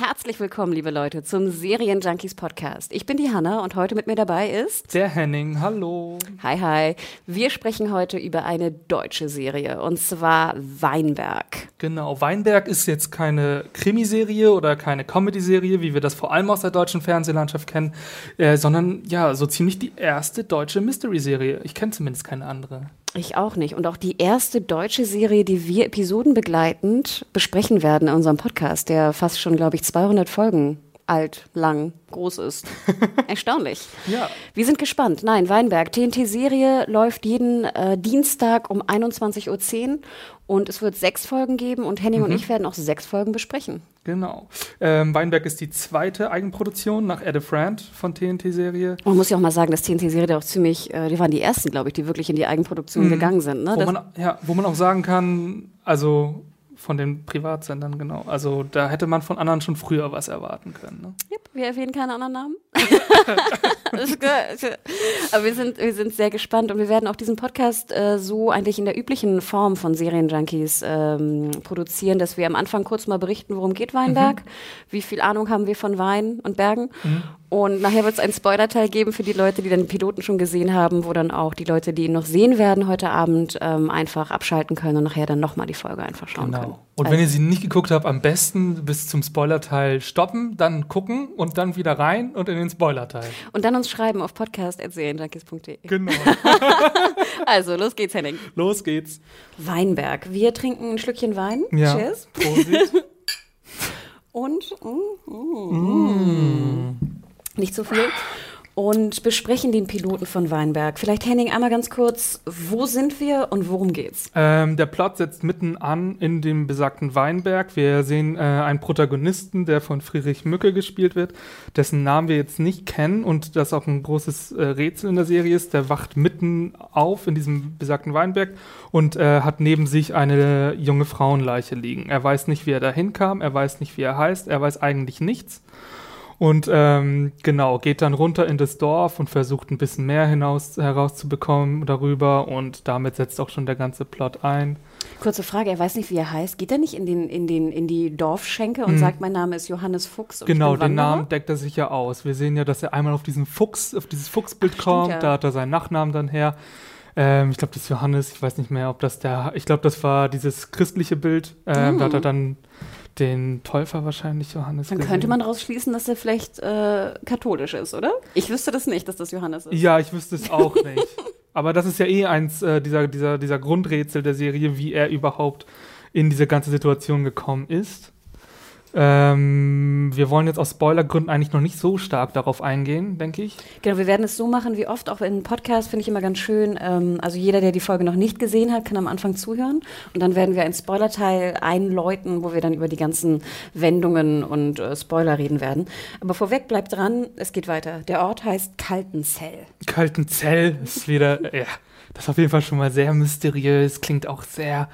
Herzlich willkommen, liebe Leute, zum Serienjunkies Podcast. Ich bin die Hanna und heute mit mir dabei ist Der Henning, hallo. Hi, hi. Wir sprechen heute über eine deutsche Serie und zwar Weinberg. Genau, Weinberg ist jetzt keine Krimiserie oder keine Comedy-Serie, wie wir das vor allem aus der deutschen Fernsehlandschaft kennen, äh, sondern ja, so ziemlich die erste deutsche Mystery-Serie. Ich kenne zumindest keine andere. Ich auch nicht. Und auch die erste deutsche Serie, die wir episodenbegleitend besprechen werden in unserem Podcast, der fast schon, glaube ich, 200 Folgen alt, lang, groß ist. Erstaunlich. Ja. Wir sind gespannt. Nein, Weinberg. TNT-Serie läuft jeden äh, Dienstag um 21.10 Uhr und es wird sechs Folgen geben und Henning und ich werden auch sechs Folgen besprechen. Genau. Ähm, Weinberg ist die zweite Eigenproduktion nach Ed Friend von TNT-Serie. Man muss ja auch mal sagen, dass TNT-Serie auch ziemlich, äh, die waren die ersten, glaube ich, die wirklich in die Eigenproduktion gegangen sind. Ne? Wo man, ja, wo man auch sagen kann, also von den Privatsendern, genau. Also da hätte man von anderen schon früher was erwarten können. Ne? Yep, wir erwähnen keine anderen Namen. Aber wir sind, wir sind sehr gespannt und wir werden auch diesen Podcast äh, so eigentlich in der üblichen Form von Serienjunkies ähm, produzieren, dass wir am Anfang kurz mal berichten, worum geht Weinberg, wie viel Ahnung haben wir von Wein und Bergen. Und nachher wird es einen Spoiler-Teil geben für die Leute, die den Piloten schon gesehen haben, wo dann auch die Leute, die ihn noch sehen werden heute Abend, ähm, einfach abschalten können und nachher dann nochmal die Folge einfach schauen können. Genau. Und wenn ihr sie nicht geguckt habt, am besten bis zum Spoilerteil stoppen, dann gucken und dann wieder rein und in den Spoilerteil. Und dann uns schreiben auf podcast.serienjunkies.de. Genau. Also, los geht's, Henning. Los geht's. Weinberg. Wir trinken ein Schlückchen Wein. Ja. Cheers. Prosit. Und mm, mm, mm. Nicht so viel. Und besprechen den Piloten von Weinberg. Vielleicht Henning einmal ganz kurz, wo sind wir und worum geht's? ähm, der Plot setzt mitten an in dem besagten Weinberg. Wir sehen äh, einen Protagonisten, der von Friedrich Mücke gespielt wird, dessen Namen wir jetzt nicht kennen und das auch ein großes äh, Rätsel in der Serie ist. Der wacht mitten auf in diesem besagten Weinberg und äh, hat neben sich eine junge Frauenleiche liegen. Er weiß nicht, wie er da hinkam, er weiß nicht, wie er heißt, er weiß eigentlich nichts. Und ähm, genau, geht dann runter in das Dorf und versucht ein bisschen mehr hinaus, herauszubekommen darüber und damit setzt auch schon der ganze Plot ein. Kurze Frage, er weiß nicht, wie er heißt. Geht er nicht in, den, in, den, in die Dorfschenke und sagt, mein Name ist Johannes Fuchs? Und Genau, den Wanderer? Namen deckt er sich ja aus. Wir sehen ja, dass er einmal auf diesen Fuchs, auf dieses Fuchsbild Ach, stimmt kommt, ja. da hat er seinen Nachnamen dann her. Ähm, ich glaube, das ist Johannes, ich weiß nicht mehr, ob das der, ich glaube, das war dieses christliche Bild. Ähm, Da hat er dann den Täufer wahrscheinlich Johannes Dann gesehen. könnte man daraus schließen, dass er vielleicht äh, katholisch ist, oder? Ich wüsste das nicht, dass das Johannes ist. Ja, ich wüsste es auch nicht. Aber das ist ja eh eins äh, dieser, dieser, dieser Grundrätsel der Serie, wie er überhaupt in diese ganze Situation gekommen ist. Ähm, wir wollen jetzt aus Spoilergründen eigentlich noch nicht so stark darauf eingehen, denke ich. Genau, wir werden es so machen wie oft, auch in Podcast finde ich immer ganz schön. Ähm, also jeder, der die Folge noch nicht gesehen hat, kann am Anfang zuhören. Und dann werden wir einen Spoilerteil einläuten, wo wir dann über die ganzen Wendungen und äh, Spoiler reden werden. Aber vorweg bleibt dran, es geht weiter. Der Ort heißt Kaltenzell. Kaltenzell ist wieder, ja, das ist auf jeden Fall schon mal sehr mysteriös, klingt auch sehr,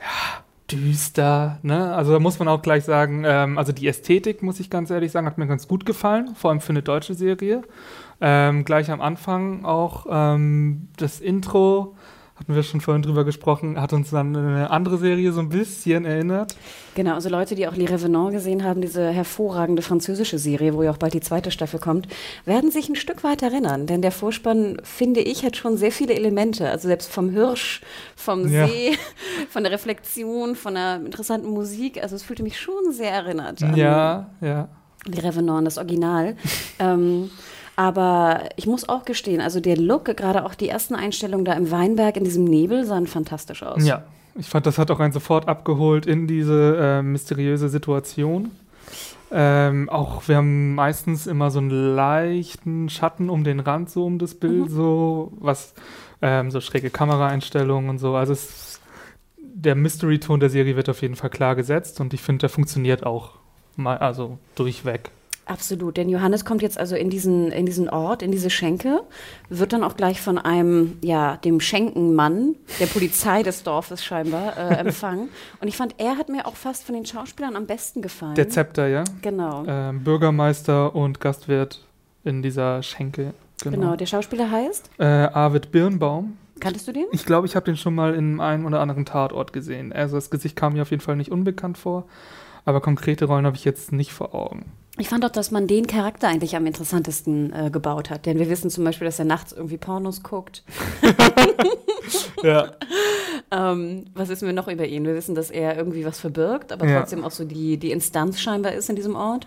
ja, düster, ne? Also da muss man auch gleich sagen, ähm, also die Ästhetik, muss ich ganz ehrlich sagen, hat mir ganz gut gefallen, vor allem für eine deutsche Serie. Ähm, gleich am Anfang auch ähm, das Intro, hatten wir schon vorhin drüber gesprochen, hat uns dann eine andere Serie so ein bisschen erinnert. Genau, also Leute, die auch Les Revenants gesehen haben, diese hervorragende französische Serie, wo ja auch bald die zweite Staffel kommt, werden sich ein Stück weit erinnern. Denn der Vorspann, finde ich, hat schon sehr viele Elemente. Also selbst vom Hirsch, vom Ja. See, von der Reflexion, von der interessanten Musik. Also es fühlte mich schon sehr erinnert an Ja, ja. Les Revenants, das Original. ähm, aber ich muss auch gestehen, also der Look, gerade auch die ersten Einstellungen da im Weinberg in diesem Nebel, sahen fantastisch aus. Ja, ich fand, das hat auch einen sofort abgeholt in diese äh, mysteriöse Situation. Ähm, auch wir haben meistens immer so einen leichten Schatten um den Rand, so um das Bild, Mhm. so was, ähm, so schräge Kameraeinstellungen und so. Also es, der Mystery-Ton der Serie wird auf jeden Fall klar gesetzt und ich finde, der funktioniert auch mal, also durchweg. Absolut, denn Johannes kommt jetzt also in diesen, in diesen Ort, in diese Schenke, wird dann auch gleich von einem, ja, dem Schenkenmann, der Polizei des Dorfes scheinbar, äh, empfangen. Und ich fand, er hat mir auch fast von den Schauspielern am besten gefallen. Der Zepter, ja? Genau. Ähm, Bürgermeister und Gastwirt in dieser Schenke. genau. Genau. der Schauspieler heißt, Äh, Arvid Birnbaum. kanntest du den? Ich glaube, ich habe den schon mal in einem oder anderen Tatort gesehen. Also das Gesicht kam mir auf jeden Fall nicht unbekannt vor. Aber konkrete Rollen habe ich jetzt nicht vor Augen. Ich fand auch, dass man den Charakter eigentlich am interessantesten äh, gebaut hat. Denn wir wissen zum Beispiel, dass er nachts irgendwie Pornos guckt. Ja. Ähm, was wissen wir noch über ihn? Wir wissen, dass er irgendwie was verbirgt, aber Ja. trotzdem auch so die, die Instanz scheinbar ist in diesem Ort.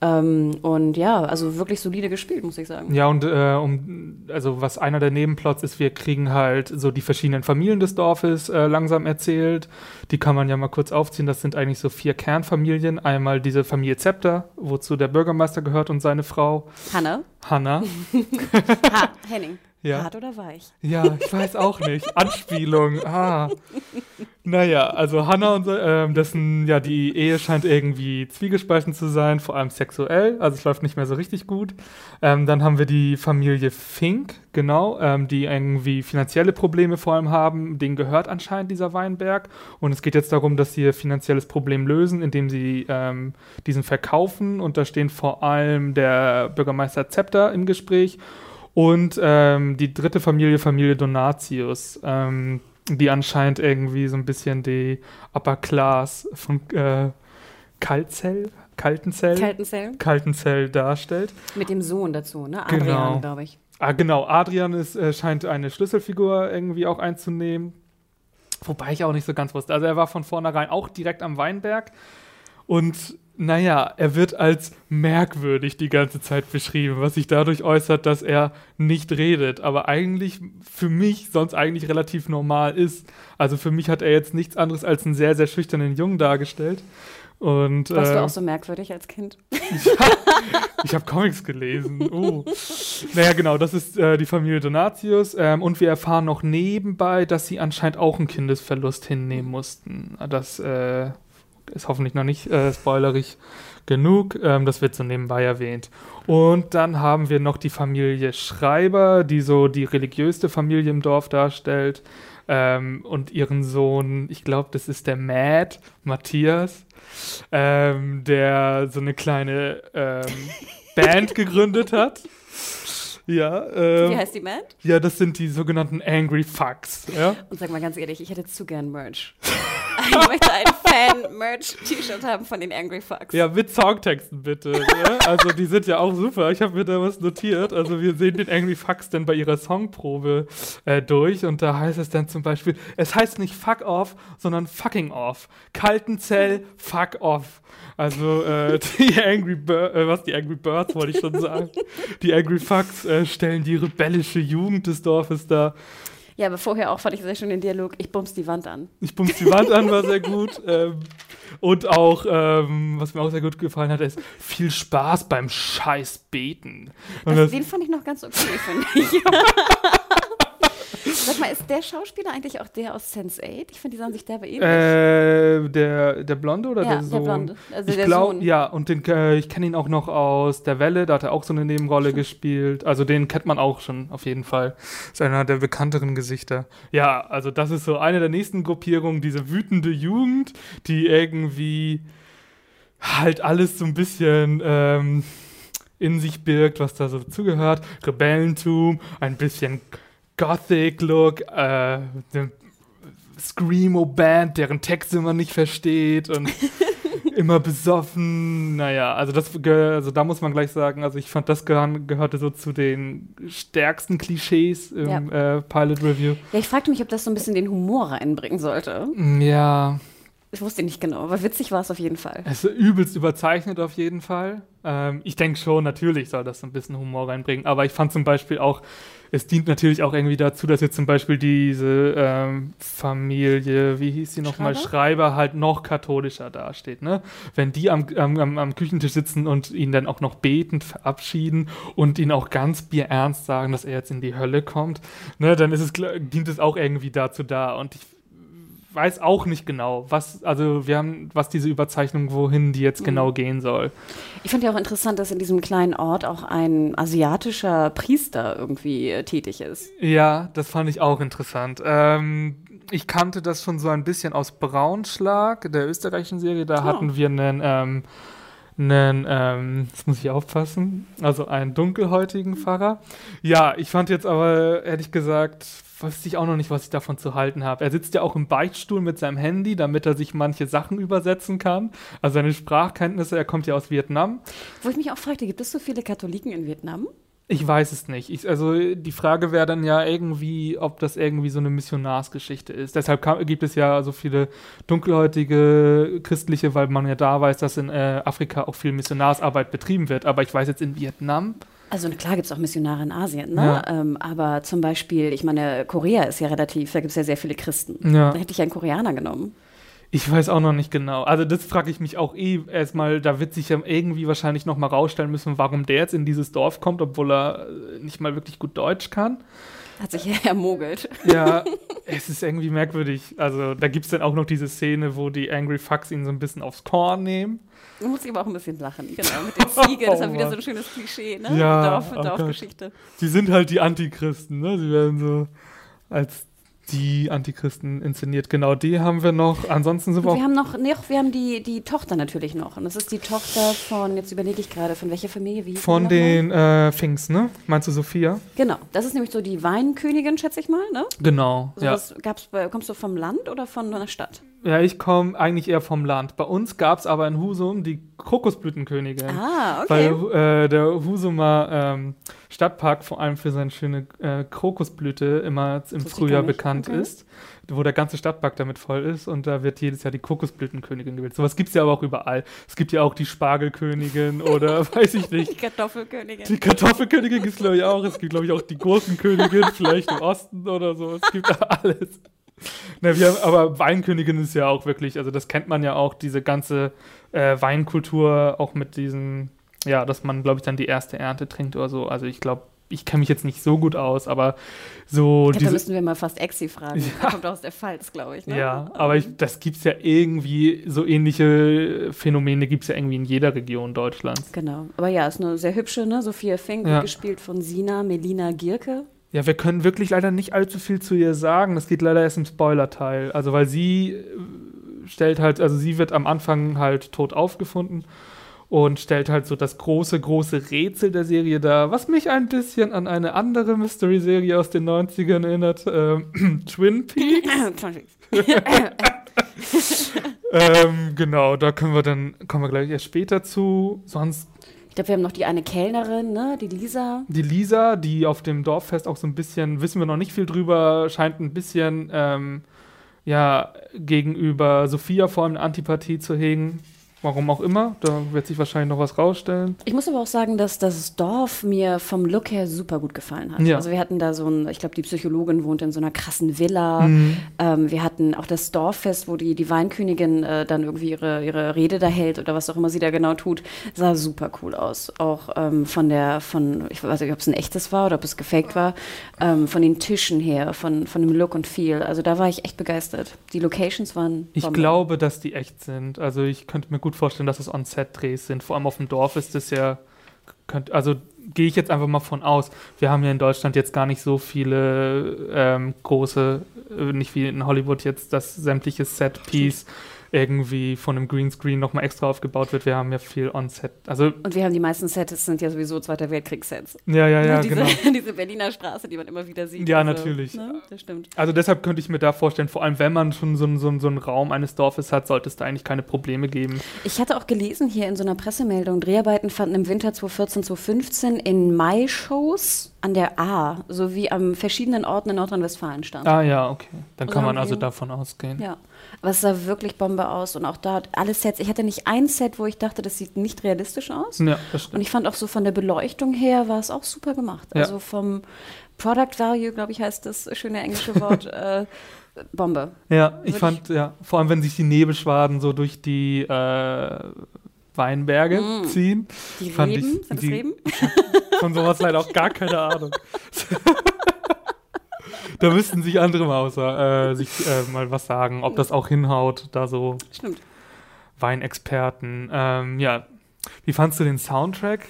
Ähm, und ja, also wirklich solide gespielt, muss ich sagen. Ja, und äh, um, also was einer der Nebenplots ist, wir kriegen halt so die verschiedenen Familien des Dorfes äh, langsam erzählt. Die kann man ja mal kurz aufziehen. Das sind eigentlich so vier Kernfamilien. Einmal diese Familie Zepter, wozu der Bürgermeister gehört und seine Frau Hanne? Hanna. Ha, Henning. Ja. Hart oder weich? Ja, ich weiß auch nicht. Anspielung. Ah. Naja, also Hannah und so, ähm, dessen, ja, die Ehe scheint irgendwie zwiegespalten zu sein, vor allem sexuell. Also es läuft nicht mehr so richtig gut. Ähm, dann haben wir die Familie Fink, genau, ähm, die irgendwie finanzielle Probleme vor allem haben. Denen gehört anscheinend dieser Weinberg. Und es geht jetzt darum, dass sie ihr finanzielles Problem lösen, indem sie ähm, diesen verkaufen. Und da stehen vor allem der Bürgermeister Zepter im Gespräch und ähm, die dritte Familie, Familie Donatius, ähm, die anscheinend irgendwie so ein bisschen die Upper Class von äh, Kaltzell, Kaltenzell, Kaltenzell? Kaltenzell darstellt. Mit dem Sohn dazu, ne? Genau. Adrian, glaube ich. Ah, genau, Adrian ist, äh, scheint eine Schlüsselfigur irgendwie auch einzunehmen. Wobei ich auch nicht so ganz wusste. Also er war von vornherein auch direkt am Weinberg. Und naja, er wird als merkwürdig die ganze Zeit beschrieben, was sich dadurch äußert, dass er nicht redet, aber eigentlich für mich sonst eigentlich relativ normal ist. Also für mich hat er jetzt nichts anderes als einen sehr, sehr schüchternen Jungen dargestellt. Und, Warst du äh, auch so merkwürdig als Kind? ich habe Comics gelesen. Oh. Naja, genau, das ist äh, die Familie Donatius. Ähm, und wir erfahren noch nebenbei, dass sie anscheinend auch einen Kindesverlust hinnehmen mussten. Das äh, ist hoffentlich noch nicht äh, spoilerig genug. Ähm, das wird so nebenbei erwähnt. Und dann haben wir noch die Familie Schreiber, die so die religiöste Familie im Dorf darstellt. Ähm, und ihren Sohn, ich glaube, das ist der Matt, Matthias, ähm, der so eine kleine ähm, Band gegründet hat. Ja, ähm, Wie heißt die Band? ja, das sind die sogenannten Angry Fucks. Ja? Und sag mal ganz ehrlich, ich hätte zu gern Merch. ich möchte ein Fan-Merch-T-Shirt haben von den Angry Fucks. Ja, mit Songtexten bitte. ja? Also die sind ja auch super. Ich habe mir da was notiert. Also wir sehen den Angry Fucks dann bei ihrer Songprobe äh, durch und da heißt es dann zum Beispiel, es heißt nicht Fuck Off, sondern Fucking Off. Kaltenzell, Fuck Off. Also äh, die Angry Bir äh, was die Angry Birds wollte ich schon sagen. Die Angry Fucks äh, stellen die rebellische Jugend des Dorfes dar. Ja, aber vorher auch fand ich sehr schön den Dialog, ich bums die Wand an. Ich bums die Wand an, war sehr gut. Ähm, und auch, ähm, was mir auch sehr gut gefallen hat, ist viel Spaß beim Scheiß beten. Das, das, den fand ich noch ganz okay, finde ich. Sag mal, ist der Schauspieler eigentlich auch der aus Sense8? Ich finde, die sahen sich derbe ähnlich. äh, der, der Blonde oder ja, der der Sohn? Blonde. Also ich der glaube, Sohn. ja, und den, äh, ich kenne ihn auch noch aus Der Welle, da hat er auch so eine Nebenrolle gespielt. Also den kennt man auch schon, auf jeden Fall. Ist einer der bekannteren Gesichter. Ja, also das ist so eine der nächsten Gruppierungen, diese wütende Jugend, die irgendwie halt alles so ein bisschen ähm, in sich birgt, was da so dazugehört. Rebellentum, ein bisschen Gothic-Look, äh, eine Screamo-Band, deren Texte man nicht versteht und immer besoffen. Naja, also das also da muss man gleich sagen, also ich fand, das gehör gehörte so zu den stärksten Klischees im äh, Pilot Review. Ja, ich fragte mich, ob das so ein bisschen den Humor reinbringen sollte. Ja. Ich wusste nicht genau, aber witzig war es auf jeden Fall. Es ist übelst überzeichnet auf jeden Fall. Ähm, ich denke schon, natürlich soll das ein bisschen Humor reinbringen, aber ich fand zum Beispiel auch, es dient natürlich auch irgendwie dazu, dass jetzt zum Beispiel diese ähm, Familie, wie hieß sie nochmal, Schreiber? Schreiber halt noch katholischer dasteht. Ne? Wenn die am, am, am, Küchentisch sitzen und ihn dann auch noch betend verabschieden und ihn auch ganz bierernst sagen, dass er jetzt in die Hölle kommt, ne, dann ist es, dient es auch irgendwie dazu da. Und ich weiß auch nicht genau, was, also wir haben, was diese Überzeichnung, wohin die jetzt genau gehen soll. Ich fand ja auch interessant, dass in diesem kleinen Ort auch ein asiatischer Priester irgendwie äh, tätig ist. Ja, das fand ich auch interessant. Ähm, ich kannte das schon so ein bisschen aus Braunschlag, der österreichischen Serie. Da Oh. hatten wir einen, ähm, einen ähm, jetzt muss ich aufpassen, also einen dunkelhäutigen Pfarrer. Ja, ich fand jetzt aber, ehrlich gesagt, wusste ich auch noch nicht, was ich davon zu halten habe. Er sitzt ja auch im Beichtstuhl mit seinem Handy, damit er sich manche Sachen übersetzen kann. Also seine Sprachkenntnisse, er kommt ja aus Vietnam. Wo ich mich auch fragte, gibt es so viele Katholiken in Vietnam? Ich weiß es nicht. Ich, also die Frage wäre dann ja irgendwie, ob das irgendwie so eine Missionarsgeschichte ist. Deshalb kam, gibt es ja so viele dunkelhäutige Christliche, weil man ja da weiß, dass in äh, Afrika auch viel Missionarsarbeit betrieben wird. Aber ich weiß jetzt in Vietnam. Also klar gibt es auch Missionare in Asien, ne? Ja. Ähm, aber zum Beispiel, ich meine, Korea ist ja relativ, da gibt es ja sehr viele Christen. Ja. Da hätte ich einen Koreaner genommen. Ich weiß auch noch nicht genau. Also das frage ich mich auch eh erstmal. Da wird sich ja irgendwie wahrscheinlich noch mal rausstellen müssen, warum der jetzt in dieses Dorf kommt, obwohl er äh, nicht mal wirklich gut Deutsch kann. Hat sich ermogelt. Ja, es ist irgendwie merkwürdig. Also da gibt es dann auch noch diese Szene, wo die Angry Fucks ihn so ein bisschen aufs Korn nehmen. Da muss ich aber auch ein bisschen lachen, genau, mit den Ziegen. Das ist ja Oh wieder so ein schönes Klischee, ne? Ja, Dorf, oh. Dorfgeschichte. Sie sind halt die Antichristen, ne? Sie werden so als die Antichristen inszeniert. Genau, die haben wir noch. Ansonsten sind wir Und auch wir haben noch, nee, wir haben die, die Tochter natürlich noch. Und das ist die Tochter von, jetzt überlege ich gerade, von welcher Familie, wie von den äh, Finks, ne? Meinst du Sophia? Genau, das ist nämlich so die Weinkönigin, schätze ich mal, ne? Genau. So ja. bei, kommst du vom Land oder von einer Stadt? Ja, ich komme eigentlich eher vom Land. Bei uns gab es aber in Husum die Kokosblütenkönigin. Ah, okay. Weil äh, der Husumer ähm, Stadtpark vor allem für seine schöne äh, Kokosblüte immer im ich Frühjahr bekannt Okay. ist, wo der ganze Stadtpark damit voll ist und da wird jedes Jahr die Kokosblütenkönigin gewählt. Sowas gibt es ja aber auch überall. Es gibt ja auch die Spargelkönigin oder weiß ich die nicht. Kartoffelkönigin. Die Kartoffelkönigin gibt es, glaube ich, auch. Es gibt, glaube ich, auch die Gurkenkönigin, vielleicht im Osten oder so. Es gibt alles. Na, wir aber Weinkönigin ist ja auch wirklich, also das kennt man ja auch, diese ganze äh, Weinkultur, auch mit diesem, ja, dass man, glaube ich, dann die erste Ernte trinkt oder so. Also ich glaube, ich kenne mich jetzt nicht so gut aus, aber so glaub, da diese. müssten wir mal fast Exi fragen. Er kommt aus der Pfalz, glaube ich. Ne? Ja, aber ich, das gibt es ja irgendwie, so ähnliche Phänomene gibt es ja irgendwie in jeder Region Deutschlands. Genau. Aber ja, ist eine sehr hübsche, ne? Sophia Fink, Ja. gespielt von Sina Melina Gierke. Ja, wir können wirklich leider nicht allzu viel zu ihr sagen. Das geht leider erst im Spoiler-Teil. Also, weil sie äh, stellt halt, also sie wird am Anfang halt tot aufgefunden und stellt halt so das große, große Rätsel der Serie dar, was mich ein bisschen an eine andere Mystery-Serie aus den 90ern erinnert, ähm, Twin Peaks. ähm, genau, da können wir dann, kommen wir gleich erst später zu. Sonst glaube, wir haben noch die eine Kellnerin, ne? Die Lisa. Die Lisa, die auf dem Dorffest auch so ein bisschen, wissen wir noch nicht viel drüber, scheint ein bisschen, ähm, ja, gegenüber Sophia vor allem eine Antipathie zu hegen. Warum auch immer, da wird sich wahrscheinlich noch was rausstellen. Ich muss aber auch sagen, dass das Dorf mir vom Look her super gut gefallen hat. Ja. Also wir hatten da so ein, ich glaube, die Psychologin wohnt in so einer krassen Villa. Mhm. Ähm, wir hatten auch das Dorffest, wo die, die Weinkönigin äh, dann irgendwie ihre, ihre Rede da hält oder was auch immer sie da genau tut. Sah super cool aus. Auch ähm, von der, von, ich weiß nicht, ob es ein echtes war oder ob es gefaked war, ähm, von den Tischen her, von, von dem Look und Feel. Also da war ich echt begeistert. Die Locations waren. Ich Bombe. glaube, dass die echt sind. Also ich könnte mir gut vorstellen, dass es On-Set-Drehs sind. Vor allem auf dem Dorf ist es ja, könnt, also gehe ich jetzt einfach mal von aus. Wir haben ja in Deutschland jetzt gar nicht so viele ähm, große, äh, nicht wie in Hollywood jetzt, dass sämtliche Set-Piece irgendwie von einem Greenscreen nochmal extra aufgebaut wird. Wir haben ja viel On-Set. Also, Und wir haben die meisten Sets, sind ja sowieso Zweiter Weltkriegssets. ja, ja, ja, diese, genau. diese Berliner Straße, die man immer wieder sieht. Ja, Also, natürlich. Ne? Das stimmt. Also deshalb könnte ich mir da vorstellen, vor allem wenn man schon so, so, so einen Raum eines Dorfes hat, sollte es da eigentlich keine Probleme geben. Ich hatte auch gelesen hier in so einer Pressemeldung, Dreharbeiten fanden im Winter 2014, 2015 in Mai-Shows an der A, sowie an verschiedenen Orten in Nordrhein-Westfalen stand. Ah ja, okay. Dann Also kann man haben also davon ausgehen. Ja, aber es sah wirklich Bombe aus und auch da alle Sets. Ich hatte nicht ein Set, wo ich dachte, das sieht nicht realistisch aus. Ja, das Und stimmt. ich fand auch so von der Beleuchtung her war es auch super gemacht. Ja. Also vom Product Value, glaube ich, heißt das schöne englische Wort, äh, Bombe. Ja, ich Würde fand, ja, vor allem wenn sich die Nebelschwaden so durch die äh, Weinberge Mm. ziehen. Die Fand Reben, ich- sind das die- Reben? Von sowas leider auch gar keine Ahnung. da müssten sich andere mal außer äh, sich äh, mal was sagen, ob das auch hinhaut, da so Stimmt. Weinexperten. Ähm, ja. Wie fandst du den Soundtrack?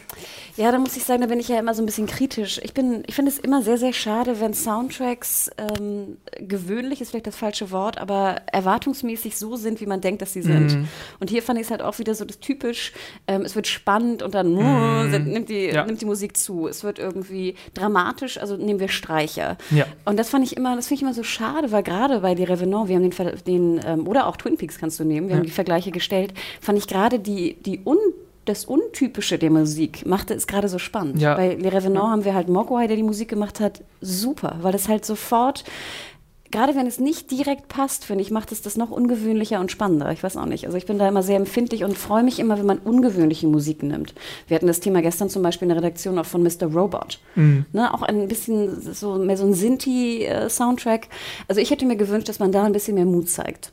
Ja, da muss ich sagen, da bin ich ja immer so ein bisschen kritisch. Ich bin, ich finde es immer sehr, sehr schade, wenn Soundtracks ähm, gewöhnlich ist vielleicht das falsche Wort, aber erwartungsmäßig so sind, wie man denkt, dass sie sind. Mhm. Und hier fand ich es halt auch wieder so das typisch, ähm, es wird spannend und dann Mhm. nimmt, die, Ja. nimmt die Musik zu. Es wird irgendwie dramatisch, also nehmen wir Streicher. Ja. Und das fand ich immer, das finde ich immer so schade, weil gerade bei Die Revenant, wir haben den, den ähm, oder auch Twin Peaks kannst du nehmen, wir Ja. haben die Vergleiche gestellt, fand ich gerade die, die un das Untypische der Musik machte es gerade so spannend. Ja. Bei Les Revenants haben wir halt Mogwai, der die Musik gemacht hat, super, weil es halt sofort, gerade wenn es nicht direkt passt, finde ich, macht es das noch ungewöhnlicher und spannender. Ich weiß auch nicht. Also ich bin da immer sehr empfindlich und freue mich immer, wenn man ungewöhnliche Musik nimmt. Wir hatten das Thema gestern zum Beispiel in der Redaktion auch von Mr. Robot. Mhm. Ne, auch ein bisschen so mehr so ein Sinti-Soundtrack. Also ich hätte mir gewünscht, dass man da ein bisschen mehr Mut zeigt.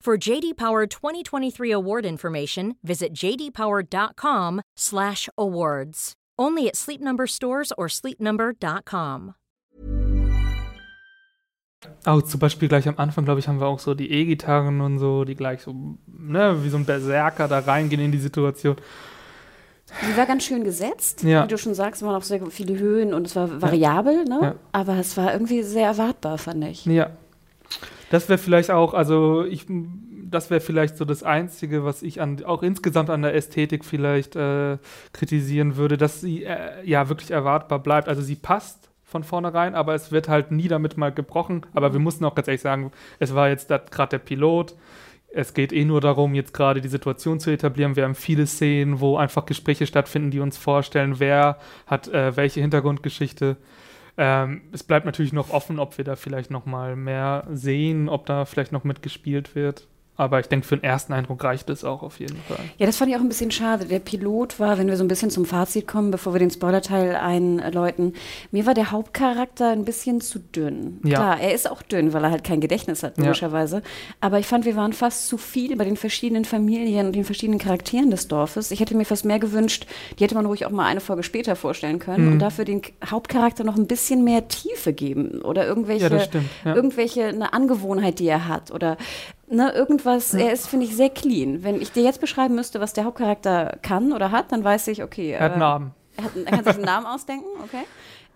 For JD Power 2023 award information, visit jdpower.com/awards. Only at Sleep Number stores or sleepnumber.com. Auch zum Beispiel gleich am Anfang, glaube ich, haben wir auch so die E-Gitarren und so, die gleich so, ne, wie so ein Berserker da reingehen in die Situation. Die war ganz schön gesetzt, Ja. wie du schon sagst, es waren auch sehr viele Höhen und es war variabel, ne? Ja. aber es war irgendwie sehr erwartbar, fand ich. Ja. Das wäre vielleicht auch, also ich, das wäre vielleicht so das Einzige, was ich an, auch insgesamt an der Ästhetik vielleicht äh, kritisieren würde, dass sie äh, ja wirklich erwartbar bleibt. Also sie passt von vornherein, aber es wird halt nie damit mal gebrochen. Aber wir mussten auch ganz ehrlich sagen, es war jetzt gerade der Pilot. Es geht eh nur darum, jetzt gerade die Situation zu etablieren. Wir haben viele Szenen, wo einfach Gespräche stattfinden, die uns vorstellen, wer hat äh, welche Hintergrundgeschichte. Ähm, es bleibt natürlich noch offen, ob wir da vielleicht noch mal mehr sehen, ob da vielleicht noch mitgespielt wird. Aber ich denke, für den ersten Eindruck reicht es auch auf jeden Fall. Ja, das fand ich auch ein bisschen schade. Der Pilot war, wenn wir so ein bisschen zum Fazit kommen, bevor wir den Spoilerteil einläuten, mir war der Hauptcharakter ein bisschen zu dünn. Ja. Klar, er ist auch dünn, weil er halt kein Gedächtnis hat, Ja. logischerweise. Aber ich fand, wir waren fast zu viel bei den verschiedenen Familien und den verschiedenen Charakteren des Dorfes. Ich hätte mir fast mehr gewünscht, die hätte man ruhig auch mal eine Folge später vorstellen können Mhm. und dafür den Hauptcharakter noch ein bisschen mehr Tiefe geben oder irgendwelche, Ja, das stimmt, ja. irgendwelche eine Angewohnheit, die er hat oder ne, irgendwas. Er ist, finde ich, sehr clean. Wenn ich dir jetzt beschreiben müsste, was der Hauptcharakter kann oder hat, dann weiß ich, okay. Er hat einen äh, Namen. Er, hat, er kann sich einen Namen ausdenken, okay.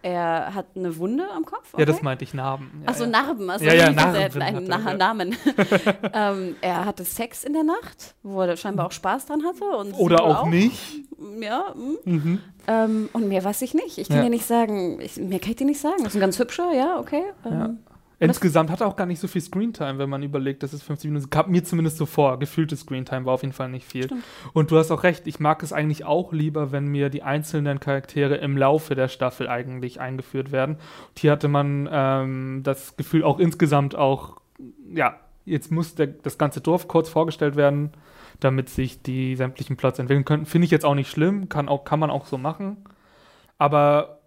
Er hat eine Wunde am Kopf. Okay. Ja, das meinte ich Narben. Ja, Ach so, ja. Narben. Also Ja, ja, dachte, er hat Narben einen er, Na ja. Namen. ähm, er hatte Sex in der Nacht, wo er scheinbar auch Spaß dran hatte. Oder wohl auch nicht. Ja. mm. Mhm. Ähm, und mehr weiß ich nicht. Ich kann Ja. dir nicht sagen, ich, mehr kann ich dir nicht sagen. Das ist ein ganz hübscher, ja, okay. Ähm, Ja. Insgesamt hat er auch gar nicht so viel Screentime, wenn man überlegt, das ist 50 Minuten. Kam mir zumindest so vor. Gefühlte Screentime war auf jeden Fall nicht viel. Stimmt. Und du hast auch recht, ich mag es eigentlich auch lieber, wenn mir die einzelnen Charaktere im Laufe der Staffel eigentlich eingeführt werden. Und hier hatte man ähm, das Gefühl auch insgesamt auch, ja, jetzt muss der, das ganze Dorf kurz vorgestellt werden, damit sich die sämtlichen Plots entwickeln könnten. Finde ich jetzt auch nicht schlimm, kann, auch, kann man auch so machen. Aber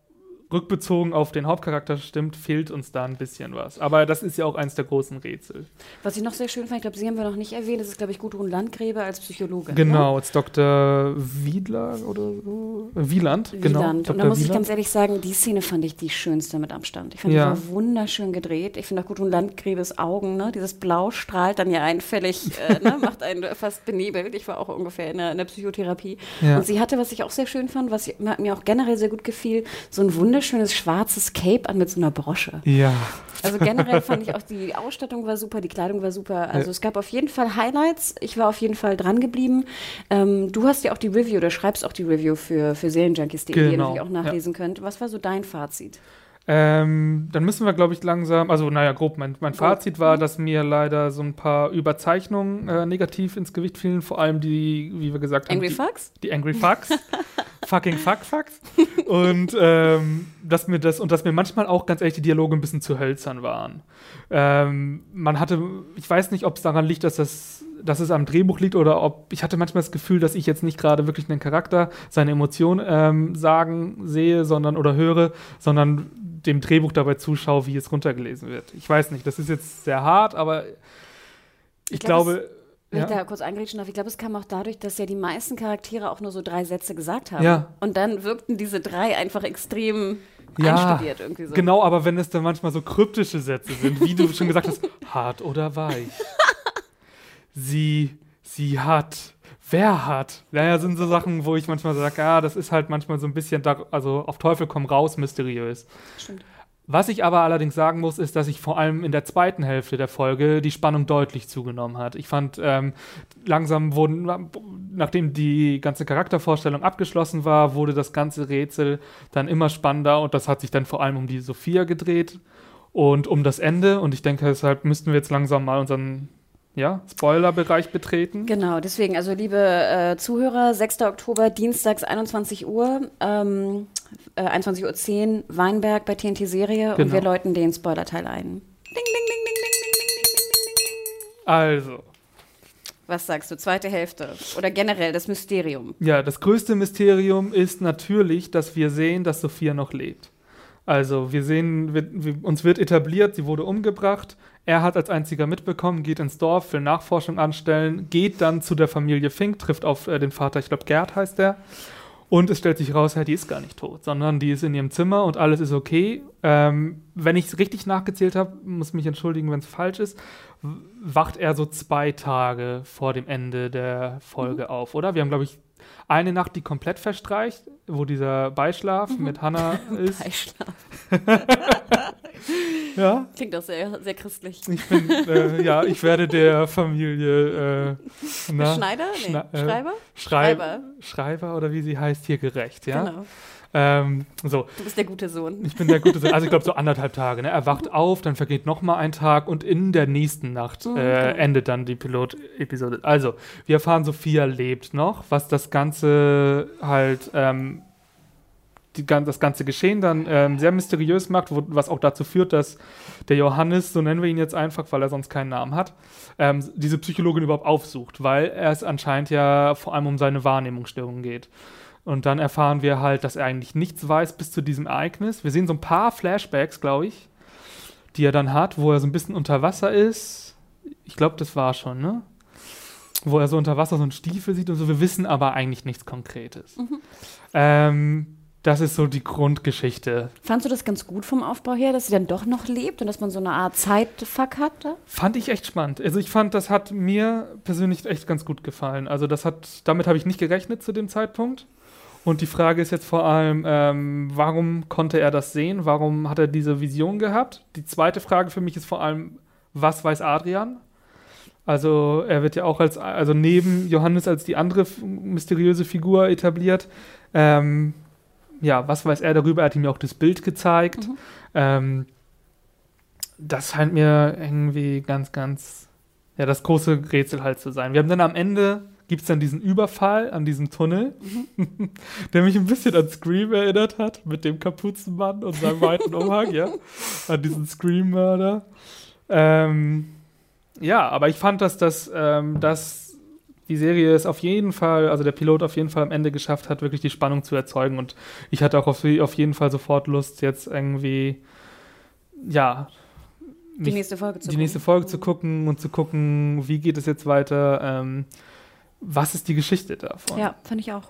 rückbezogen auf den Hauptcharakter stimmt, fehlt uns da ein bisschen was. Aber das ist ja auch eins der großen Rätsel. Was ich noch sehr schön fand, ich glaube, Sie haben wir noch nicht erwähnt, das ist, glaube ich, Gudrun Landgräbe als Psychologin. Genau, Ne? als Dr. Wiedler oder so. Wieland, genau. Wieland. Und da muss ich ganz ehrlich sagen, die Szene fand ich die schönste mit Abstand. Ich fand, Ja. die war wunderschön gedreht. Ich finde auch Gudrun Landgräbes Augen, ne? dieses Blau strahlt dann ja einen völlig, äh, ne? macht einen fast benebelt. Ich war auch ungefähr in der, in der Psychotherapie. Ja. Und sie hatte, was ich auch sehr schön fand, was mir auch generell sehr gut gefiel, so ein wunderschönes schwarzes Cape an mit so einer Brosche. Ja. Also generell fand ich auch, die Ausstattung war super, die Kleidung war super. Also Ja. es gab auf jeden Fall Highlights. Ich war auf jeden Fall dran geblieben. Ähm, du hast ja auch die Review oder schreibst auch die Review für, für Serienjunkies.de, die ihr Genau, natürlich auch nachlesen könnt. Was war so dein Fazit? Ähm, dann müssen wir, glaube ich, langsam, also naja, grob, mein, mein Fazit war, dass mir leider so ein paar Überzeichnungen äh, negativ ins Gewicht fielen, vor allem die, wie wir gesagt haben, Angry die, Fucks? die Angry Fucks. fucking Fuck Fucks. Und ähm, dass mir das, und dass mir manchmal auch ganz ehrlich die Dialoge ein bisschen zu hölzern waren. Ähm, man hatte, ich weiß nicht, ob es daran liegt, dass das dass es am Drehbuch liegt oder ob ich hatte manchmal das Gefühl, dass ich jetzt nicht gerade wirklich einen Charakter, seine Emotionen ähm, sagen, sehe, sondern oder höre, sondern dem Drehbuch dabei zuschaue, wie es runtergelesen wird. Ich weiß nicht, das ist jetzt sehr hart, aber ich, Ich glaub, glaube. Wenn ja. ich da kurz eingrätschen darf, ich glaube, es kam auch dadurch, dass ja die meisten Charaktere auch nur so drei Sätze gesagt haben. Ja. Und dann wirkten diese drei einfach extrem Ja, einstudiert irgendwie so. Genau, aber wenn es dann manchmal so kryptische Sätze sind, wie du schon gesagt hast, hart oder weich. sie, sie hat, wer hat? Naja, sind so Sachen, wo ich manchmal sage, ja, das ist halt manchmal so ein bisschen, da, also auf Teufel komm raus, mysteriös. Stimmt. Was ich aber allerdings sagen muss, ist, dass ich vor allem in der zweiten Hälfte der Folge die Spannung deutlich zugenommen hat. Ich fand, ähm, langsam wurden, nachdem die ganze Charaktervorstellung abgeschlossen war, wurde das ganze Rätsel dann immer spannender und das hat sich dann vor allem um die Sophia gedreht und um das Ende. Und ich denke, deshalb müssten wir jetzt langsam mal unseren ja, Spoiler-Bereich betreten. Genau, deswegen, also liebe äh, Zuhörer, 6. Oktober, dienstags 21 Uhr, ähm, äh, 21.10 Uhr, Weinberg bei TNT Serie und Genau. wir läuten den Spoiler-Teil ein. Ding, ding, ding, ding, ding, ding, ding, ding, ding, ding, ding. Also, Was sagst du, zweite Hälfte? Oder generell das Mysterium? Ja, das größte Mysterium ist natürlich, dass wir sehen, dass Sophia noch lebt. Also wir sehen, wir, wir, uns wird etabliert, sie wurde umgebracht. Er hat als einziger mitbekommen, geht ins Dorf, will Nachforschung anstellen, geht dann zu der Familie Fink, trifft auf äh, den Vater, ich glaube Gerd heißt der. Und es stellt sich raus, ja, die ist gar nicht tot, sondern die ist in ihrem Zimmer und alles ist okay. Ähm, wenn ich es richtig nachgezählt habe, muss mich entschuldigen, wenn es falsch ist, wacht er so zwei Tage vor dem Ende der Folge auf, oder? Wir haben, glaube ich, eine Nacht, die komplett verstreicht, wo dieser Beischlaf mit Hannah ist. Beischlaf. Ja, Klingt auch sehr, sehr christlich. ich bin, äh, ja, ich werde der Familie äh, na, Schneider? Nee, Schna- äh, Schreiber? Schreib Schreiber. Schreiber oder wie sie heißt, hier gerecht, ja. Genau. Ähm, so, Du bist der gute Sohn. ich bin der gute Sohn. Also ich glaube so anderthalb Tage. Ne? Er wacht auf, dann vergeht noch mal ein Tag und in der nächsten Nacht Mhm, äh, genau. endet dann die Pilot-Episode. Also, wir erfahren, Sophia lebt noch, was das Ganze halt, ähm, die, das ganze Geschehen dann ähm, sehr mysteriös macht, wo, was auch dazu führt, dass der Johannes, so nennen wir ihn jetzt einfach, weil er sonst keinen Namen hat, ähm, diese Psychologin überhaupt aufsucht, weil er es anscheinend ja vor allem um seine Wahrnehmungsstörungen geht. Und dann erfahren wir halt, dass er eigentlich nichts weiß bis zu diesem Ereignis. Wir sehen so ein paar Flashbacks, glaube ich, die er dann hat, wo er so ein bisschen unter Wasser ist. Ich glaube, das war schon, ne? Wo er so unter Wasser so einen Stiefel sieht und so. Wir wissen aber eigentlich nichts Konkretes. Ähm, das ist so die Grundgeschichte. Fandst du das ganz gut vom Aufbau her, dass sie dann doch noch lebt und dass man so eine Art Zeitfuck hatte? Fand ich echt spannend. Also ich fand, das hat mir persönlich echt ganz gut gefallen. Also das hat, damit habe ich nicht gerechnet zu dem Zeitpunkt. Und die Frage ist jetzt vor allem, ähm, warum konnte er das sehen? Warum hat er diese Vision gehabt? Die zweite Frage für mich ist vor allem, was weiß Adrian? Also er wird ja auch als, also neben Johannes als die andere mysteriöse Figur etabliert. Ähm, ja, was weiß er darüber? Er hat ihm ja auch das Bild gezeigt. Mhm. Ähm, das scheint mir irgendwie ganz, ganz, ja, das große Rätsel halt zu sein. Wir haben dann am Ende, gibt es dann diesen Überfall an diesem Tunnel, der mich ein bisschen an Scream erinnert hat, mit dem Kapuzenmann und seinem weiten Umhang, ja, an diesen Scream-Mörder. Ähm, ja, aber ich fand, dass das, ähm, das die Serie ist auf jeden Fall, also der Pilot auf jeden Fall am Ende geschafft hat, wirklich die Spannung zu erzeugen. Und ich hatte auch auf, auf jeden Fall sofort Lust, jetzt irgendwie, ja, die nächste Folge zu die gucken. nächste Folge zu gucken und zu gucken, wie geht es jetzt weiter. Ähm, was ist die Geschichte davon? Ja, fand ich auch.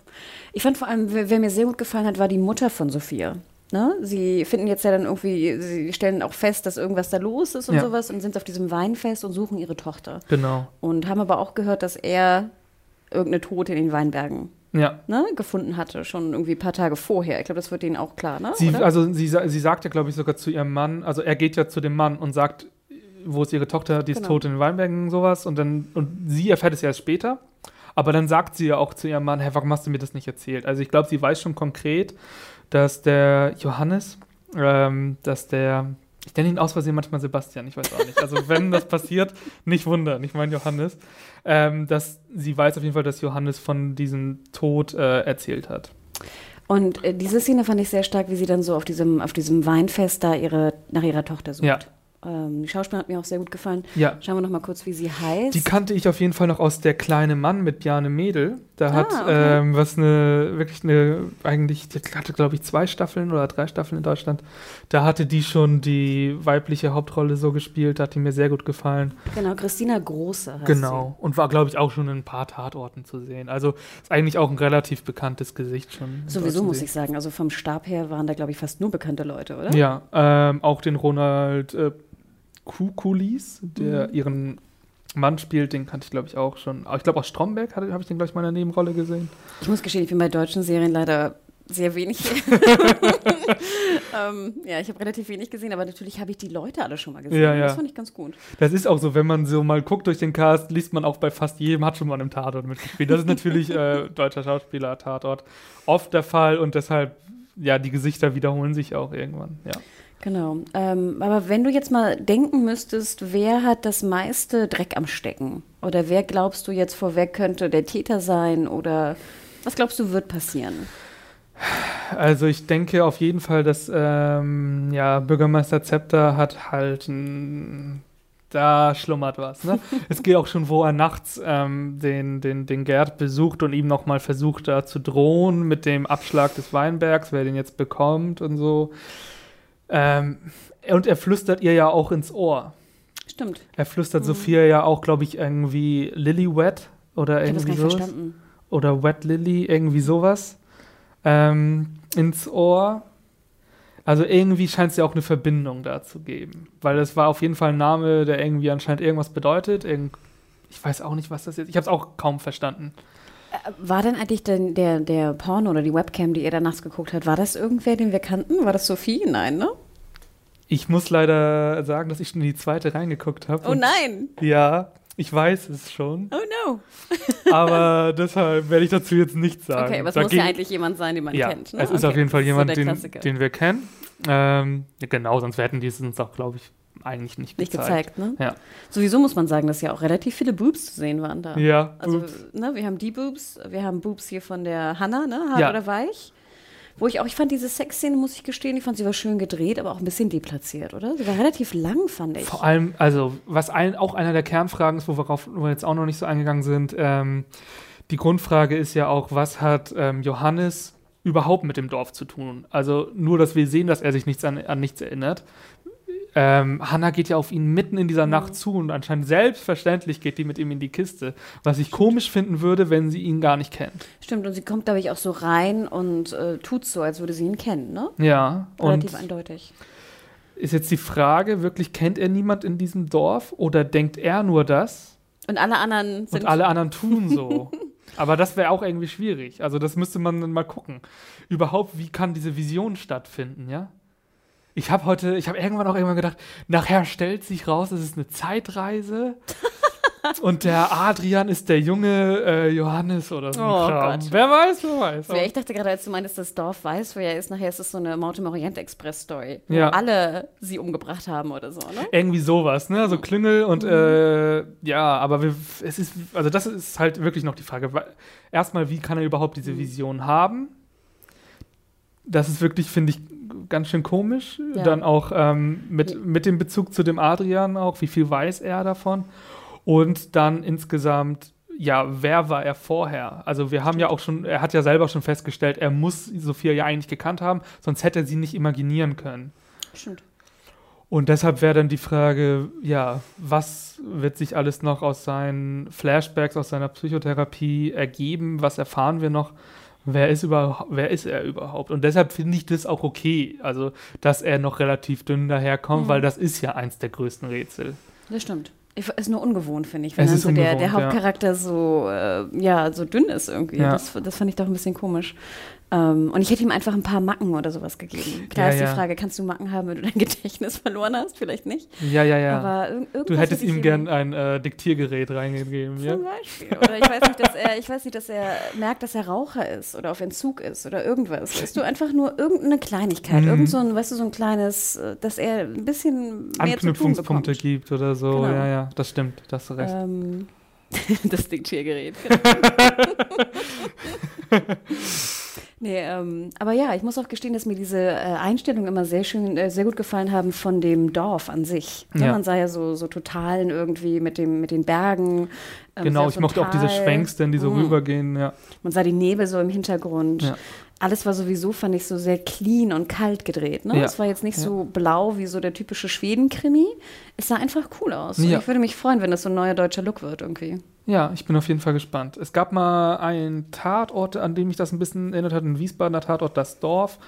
Ich fand vor allem, wer, wer mir sehr gut gefallen hat, war die Mutter von Sophia. Ne? Sie finden jetzt ja dann irgendwie, sie stellen auch fest, dass irgendwas da los ist und ja. sowas und sind auf diesem Weinfest und suchen ihre Tochter. Genau. Und haben aber auch gehört, dass er irgendeine Tote in den Weinbergen ja. ne, gefunden hatte, schon irgendwie ein paar Tage vorher. Ich glaube, das wird ihnen auch klar, ne? Sie, also sie, sie sagt ja, glaube ich, sogar zu ihrem Mann, also er geht ja zu dem Mann und sagt, wo ist ihre Tochter, die ist genau. tot in den Weinbergen und sowas. Und dann, und sie erfährt es ja erst später. Aber dann sagt sie ja auch zu ihrem Mann, hey, warum hast du mir das nicht erzählt? Also ich glaube, sie weiß schon konkret, dass der Johannes, ähm, dass der, ich nenne ihn aus Versehen manchmal Sebastian, ich weiß auch nicht. Also wenn das passiert, nicht wundern, ich meine Johannes, ähm, dass sie weiß auf jeden Fall, dass Johannes von diesem Tod äh, erzählt hat. Und äh, diese Szene fand ich sehr stark, wie sie dann so auf diesem, auf diesem Weinfest da ihre, nach ihrer Tochter sucht. Ja. Ähm, die Schauspielerin hat mir auch sehr gut gefallen. Ja. Schauen wir noch mal kurz, wie sie heißt. Die kannte ich auf jeden Fall noch aus Der kleine Mann mit Bjane Mädel. Da ah, hat okay. ähm, was eine, wirklich eine, eigentlich, die hatte glaube ich zwei Staffeln oder drei Staffeln in Deutschland. Da hatte die schon die weibliche Hauptrolle so gespielt, da hat die mir sehr gut gefallen. Genau, Christina Große heißt Genau, sie. und war glaube ich auch schon in ein paar Tatorten zu sehen. Also ist eigentlich auch ein relativ bekanntes Gesicht schon. Sowieso muss ich sagen, also vom Stab her waren da glaube ich fast nur bekannte Leute, oder? Ja, ähm, auch den Ronald äh, Kukulis, der mhm. ihren Mann spielt, den kannte ich glaube ich auch schon. Ich glaube auch Stromberg habe ich den glaube ich mal in der Nebenrolle gesehen. Ich muss gestehen, ich bin bei deutschen Serien leider sehr wenig. ähm, ja, ich habe relativ wenig gesehen, aber natürlich habe ich die Leute alle schon mal gesehen. Ja, ja. Das fand ich ganz gut. Das ist auch so, wenn man so mal guckt durch den Cast, liest man auch bei fast jedem, hat schon mal im Tatort mitgespielt. Das ist natürlich äh, deutscher Schauspieler, Tatort, oft der Fall und deshalb, ja, die Gesichter wiederholen sich auch irgendwann, ja. Genau. Ähm, aber wenn du jetzt mal denken müsstest, wer hat das meiste Dreck am Stecken? Oder wer glaubst du jetzt vorweg könnte der Täter sein? Oder was glaubst du wird passieren? Also ich denke auf jeden Fall, dass ähm, ja, Bürgermeister Zepter hat halt ein da schlummert was. Ne? es geht auch schon, wo er nachts ähm, den, den, den Gerd besucht und ihm nochmal versucht, da zu drohen mit dem Abschlag des Weinbergs, wer den jetzt bekommt und so. Ähm, und er flüstert ihr ja auch ins Ohr. Stimmt. Er flüstert mhm. Sophia ja auch, glaube ich, irgendwie Lily Wet oder ich irgendwie sowas. Verstanden. Oder Wet Lily, irgendwie sowas. Ähm, ins Ohr. Also irgendwie scheint es ja auch eine Verbindung da zu geben. Weil das war auf jeden Fall ein Name, der irgendwie anscheinend irgendwas bedeutet. Irgend ich weiß auch nicht, was das ist. Ich habe es auch kaum verstanden. War denn eigentlich denn der, der Porno oder die Webcam, die ihr da nachts geguckt habt, war das irgendwer, den wir kannten? War das Sophie? Nein, ne? Ich muss leider sagen, dass ich schon in die zweite reingeguckt habe. Oh nein! Ja, ich weiß es schon. Oh no. aber deshalb werde ich dazu jetzt nichts sagen. Okay, aber es muss ja eigentlich jemand sein, den man ja, kennt. Ne? Es ist okay. auf jeden Fall jemand, so den, den, wir kennen. Ähm, genau, sonst hätten die es uns auch, glaube ich, eigentlich nicht gezeigt. Nicht gezeigt, ne? Ja. Sowieso muss man sagen, dass ja auch relativ viele Boobs zu sehen waren da. Ja. Also, ne, wir haben die Boobs, wir haben Boobs hier von der Hanna, ne? Hart ja. oder weich. Wo ich auch, ich fand diese Sexszene, muss ich gestehen, ich fand sie war schön gedreht, aber auch ein bisschen deplatziert, oder? Sie war relativ lang, fand ich. Vor allem, also, was ein, auch einer der Kernfragen ist, wo wir, wo wir jetzt auch noch nicht so eingegangen sind, ähm, die Grundfrage ist ja auch, was hat ähm, Johannes überhaupt mit dem Dorf zu tun? Also nur, dass wir sehen, dass er sich nichts an, an nichts erinnert ähm, Hannah geht ja auf ihn mitten in dieser mhm. Nacht zu und anscheinend selbstverständlich geht die mit ihm in die Kiste. Was ich komisch finden würde, wenn sie ihn gar nicht kennt. Stimmt, und sie kommt, glaube ich, auch so rein und äh, tut so, als würde sie ihn kennen, ne? Ja. Relativ eindeutig. Ist jetzt die Frage, wirklich kennt er niemand in diesem Dorf oder denkt er nur das? Und alle anderen sind. Und alle anderen tun so. Aber das wäre auch irgendwie schwierig. Also, das müsste man dann mal gucken. Überhaupt, wie kann diese Vision stattfinden, ja? Ich habe heute, ich habe irgendwann auch irgendwann gedacht, nachher stellt sich raus, es ist eine Zeitreise. Und der Adrian ist der junge äh, Johannes oder so. Oh Kram. Gott. Wer weiß, wer weiß. Ja, ich dachte gerade, als du meintest, das Dorf weiß, wer er ist, nachher ist es so eine Mountain Orient Express Story, wo ja. alle sie umgebracht haben oder so, ne? Irgendwie sowas, ne? So Klüngel und mhm. äh, ja, aber wir, es ist, also das ist halt wirklich noch die Frage. Erstmal, wie kann er überhaupt diese mhm. Vision haben? Das ist wirklich, finde ich, ganz schön komisch. Ja. Dann auch ähm, mit, mit dem Bezug zu dem Adrian auch, wie viel weiß er davon. Und dann insgesamt, ja, wer war er vorher? Also wir haben ja auch schon, er hat ja selber schon festgestellt, er muss Sophia ja eigentlich gekannt haben, sonst hätte er sie nicht imaginieren können. Stimmt. Und deshalb wäre dann die Frage, ja, was wird sich alles noch aus seinen Flashbacks, aus seiner Psychotherapie ergeben? Was erfahren wir noch? Wer ist, überhaupt, wer ist er überhaupt? Und deshalb finde ich das auch okay, also dass er noch relativ dünn daherkommt, Mhm. weil das ist ja eins der größten Rätsel. Das stimmt. Ist nur ungewohnt, finde ich, wenn dann so der, der ungewohnt, ja. Hauptcharakter so, äh, ja, so dünn ist irgendwie. Ja. Das, das fand ich doch ein bisschen komisch. Ähm, und ich hätte ihm einfach ein paar Macken oder sowas gegeben. Klar Ja, ist die ja. Frage, kannst du Macken haben, wenn du dein Gedächtnis verloren hast? Vielleicht nicht. Ja, ja, ja. Aber irg irgendwas du hättest ihm gern ein äh, Diktiergerät reingegeben, ja? Zum Beispiel. Oder ich weiß nicht, dass er, ich weiß nicht, dass er merkt, dass er Raucher ist oder auf Entzug ist oder irgendwas. Weißt du, einfach nur irgendeine Kleinigkeit, Mhm. irgend so ein, weißt du, so ein kleines, äh, dass er ein bisschen mehr Anknüpfungspunkte gibt oder so. Genau. Ja, ja, das stimmt, da hast du recht. Ähm, das Diktiergerät. nee, ähm, aber ja, ich muss auch gestehen, dass mir diese äh, Einstellungen immer sehr schön, äh, sehr gut gefallen haben von dem Dorf an sich. Ne, Ja. Man sah ja so, so Totalen irgendwie mit, dem, mit den Bergen. ähm, genau, ich mochte auch diese. Schwenks, denn die so Mhm. rübergehen, ja. Man sah die Nebel so im Hintergrund. Ja. Alles war sowieso, fand ich, so sehr clean und kalt gedreht. Ne? Es war jetzt nicht so blau wie so der typische Schweden-Krimi. Es sah einfach cool aus. Und ich würde mich freuen, wenn das so ein neuer deutscher Look wird irgendwie. Ja, ich bin auf jeden Fall gespannt. Es gab mal einen Tatort, an dem mich das ein bisschen erinnert hat, ein Wiesbadener Tatort, das Dorf,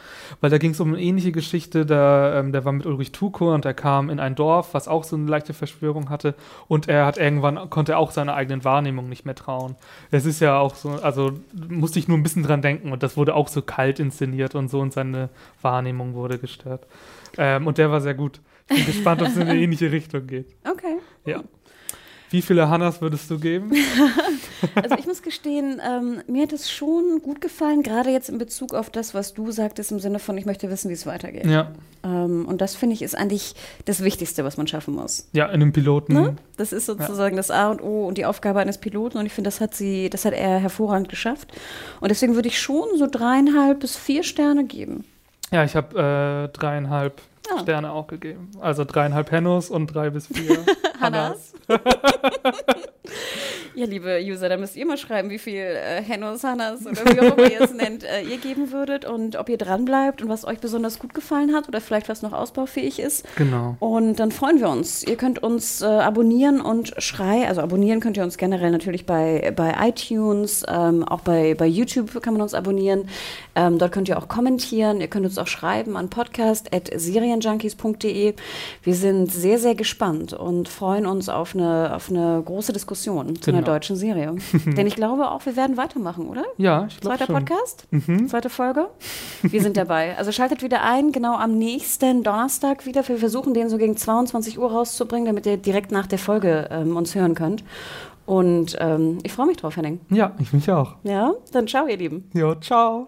weil da ging es um eine ähnliche Geschichte. Da, ähm, der war mit Ulrich Tukur und er kam in ein Dorf, was auch so eine leichte Verschwörung hatte und er hat irgendwann, konnte auch seiner eigenen Wahrnehmung nicht mehr trauen. Es ist ja auch so, also musste ich nur ein bisschen dran denken und das wurde auch so kalt inszeniert und so und seine Wahrnehmung wurde gestört. Ähm, und der war sehr gut. Ich bin gespannt, ob es in eine ähnliche Richtung geht. Okay. Ja. Wie viele Hannas würdest du geben? Also ich muss gestehen, ähm, mir hat es schon gut gefallen, gerade jetzt in Bezug auf das, was du sagtest, im Sinne von, ich möchte wissen, wie es weitergeht. Ja. Ähm, und das finde ich ist eigentlich das Wichtigste, was man schaffen muss. Ja, in einem Piloten. Ne? Das ist sozusagen das A und O und die Aufgabe eines Piloten. Und ich finde, das hat sie, das hat er hervorragend geschafft. Und deswegen würde ich schon so dreieinhalb bis vier Sterne geben. Ja, ich habe äh, dreieinhalb Ah. Sterne auch gegeben. Also dreieinhalb Hennos und drei bis vier Hannas. Ja, liebe User, da müsst ihr mal schreiben, wie viel äh, Hennos, Hannas oder wie auch immer ihr es nennt, äh, ihr geben würdet und ob ihr dran bleibt und was euch besonders gut gefallen hat oder vielleicht was noch ausbaufähig ist. Genau. Und dann freuen wir uns. Ihr könnt uns äh, abonnieren und schreien. Also abonnieren könnt ihr uns generell natürlich bei, bei iTunes, ähm, auch bei, bei YouTube kann man uns abonnieren. Ähm, dort könnt ihr auch kommentieren. Ihr könnt uns auch schreiben an podcast.serienjunkies.de. Wir sind sehr, sehr gespannt und freuen uns auf eine, auf eine große Diskussion zu einer Genau. deutschen Serie. Denn ich glaube auch, wir werden weitermachen, oder? Ja, ich glaube Zweiter schon. Podcast? Zweite Folge? Wir sind dabei. Also schaltet wieder ein, genau am nächsten Donnerstag wieder. Wir versuchen den so gegen 22 Uhr rauszubringen, damit ihr direkt nach der Folge ähm, uns hören könnt. Und ähm, ich freue mich drauf, Henning. Ja, ich mich auch. Ja, dann ciao, ihr Lieben. Jo, ciao.